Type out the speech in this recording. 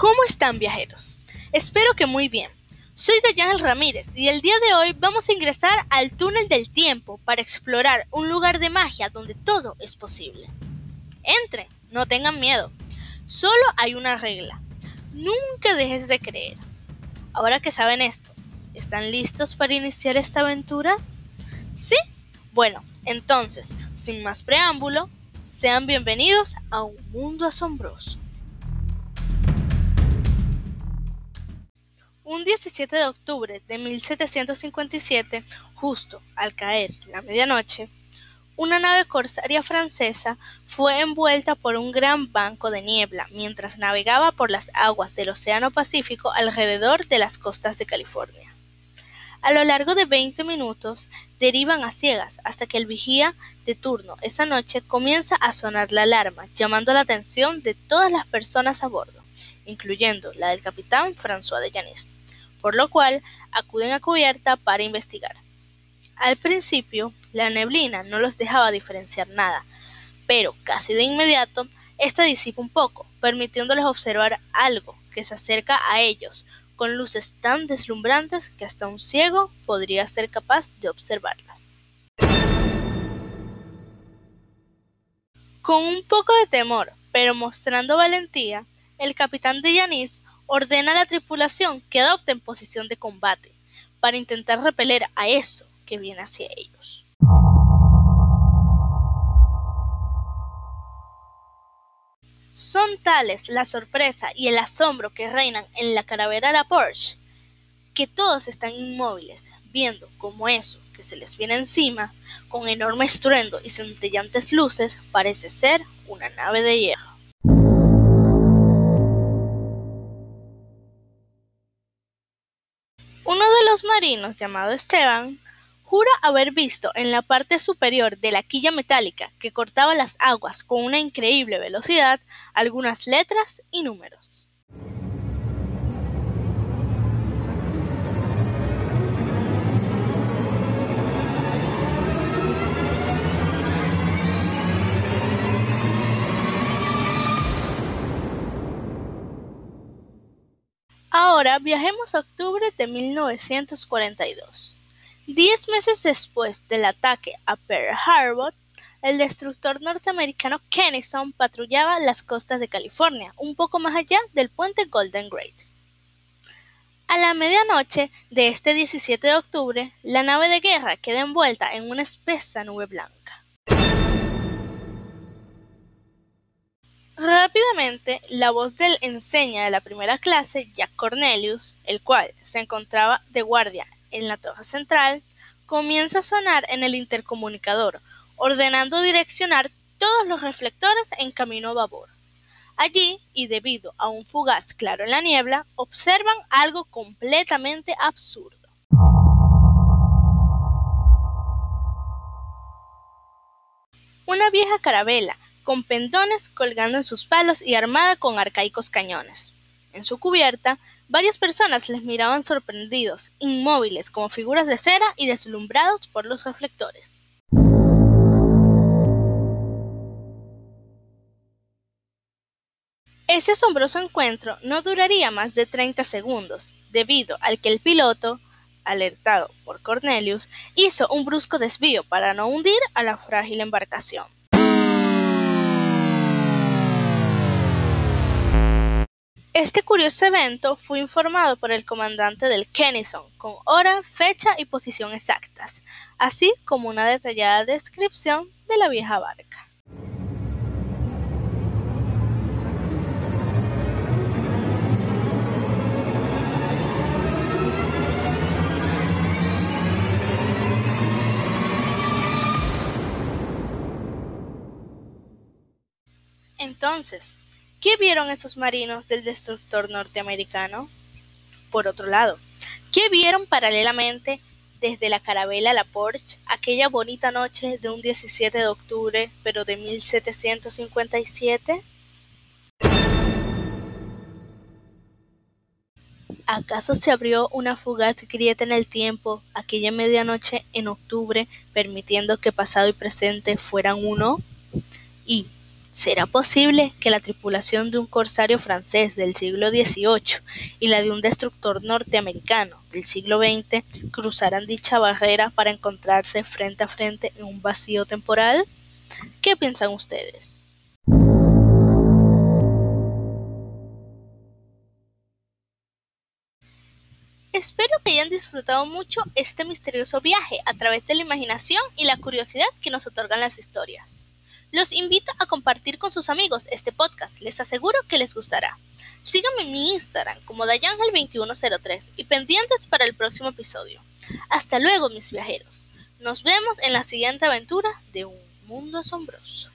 ¿Cómo están viajeros? Espero que muy bien. Soy Dayan Ramírez y el día de hoy vamos a ingresar al túnel del tiempo para explorar un lugar de magia donde todo es posible. Entren, no tengan miedo. Solo hay una regla. Nunca dejes de creer. Ahora que saben esto, ¿están listos para iniciar esta aventura? ¿Sí? Bueno, entonces, sin más preámbulo, sean bienvenidos a un mundo asombroso. Un 17 de octubre de 1757, justo al caer la medianoche, una nave corsaria francesa fue envuelta por un gran banco de niebla mientras navegaba por las aguas del Océano Pacífico alrededor de las costas de California. A lo largo de 20 minutos derivan a ciegas hasta que el vigía de turno esa noche comienza a sonar la alarma, llamando la atención de todas las personas a bordo, incluyendo la del capitán François de Yanis, por lo cual acuden a cubierta para investigar. Al principio, la neblina no los dejaba diferenciar nada, pero casi de inmediato, esta disipa un poco, permitiéndoles observar algo que se acerca a ellos, con luces tan deslumbrantes que hasta un ciego podría ser capaz de observarlas. Con un poco de temor, pero mostrando valentía, el capitán de Yanis ordena a la tripulación que adopten posición de combate para intentar repeler a eso que viene hacia ellos. Son tales la sorpresa y el asombro que reinan en la caravera La Porsche que todos están inmóviles, viendo cómo eso que se les viene encima, con enorme estruendo y centellantes luces, parece ser una nave de hierro. Marinos, llamado Esteban, Jura haber visto en la parte superior de la quilla metálica que cortaba las aguas con una increíble velocidad algunas letras y números. Ahora viajemos a octubre de 1942. Diez meses después del ataque a Pearl Harbor, el destructor norteamericano Kennison patrullaba las costas de California, un poco más allá del puente Golden Gate. A la medianoche de este 17 de octubre, la nave de guerra queda envuelta en una espesa nube blanca. Rápidamente, la voz del enseña de la primera clase, Jack Cornelius, el cual se encontraba de guardia en la torre central, comienza a sonar en el intercomunicador, ordenando direccionar todos los reflectores en camino a babor. Allí, y debido a un fugaz claro en la niebla, observan algo completamente absurdo. Una vieja carabela, con pendones colgando en sus palos y armada con arcaicos cañones. En su cubierta, varias personas les miraban sorprendidos, inmóviles como figuras de cera y deslumbrados por los reflectores. Ese asombroso encuentro no duraría más de 30 segundos, debido al que el piloto, alertado por Cornelius, hizo un brusco desvío para no hundir a la frágil embarcación. Este curioso evento fue informado por el comandante del Kennison con hora, fecha y posición exactas, así como una detallada descripción de la vieja barca. Entonces, ¿Qué vieron esos marinos del destructor norteamericano? Por otro lado, ¿qué vieron paralelamente desde la carabela La Porsche aquella bonita noche de un 17 de octubre, pero de 1757? ¿Acaso se abrió una fugaz grieta en el tiempo aquella medianoche en octubre, permitiendo que pasado y presente fueran uno? ¿Y ¿Será posible que la tripulación de un corsario francés del siglo XVIII y la de un destructor norteamericano del siglo XX cruzaran dicha barrera para encontrarse frente a frente en un vacío temporal? ¿Qué piensan ustedes? Espero que hayan disfrutado mucho este misterioso viaje a través de la imaginación y la curiosidad que nos otorgan las historias. Los invito a compartir con sus amigos este podcast, les aseguro que les gustará. Síganme en mi Instagram como Dayangel2103 y pendientes para el próximo episodio. Hasta luego, mis viajeros. Nos vemos en la siguiente aventura de un mundo asombroso.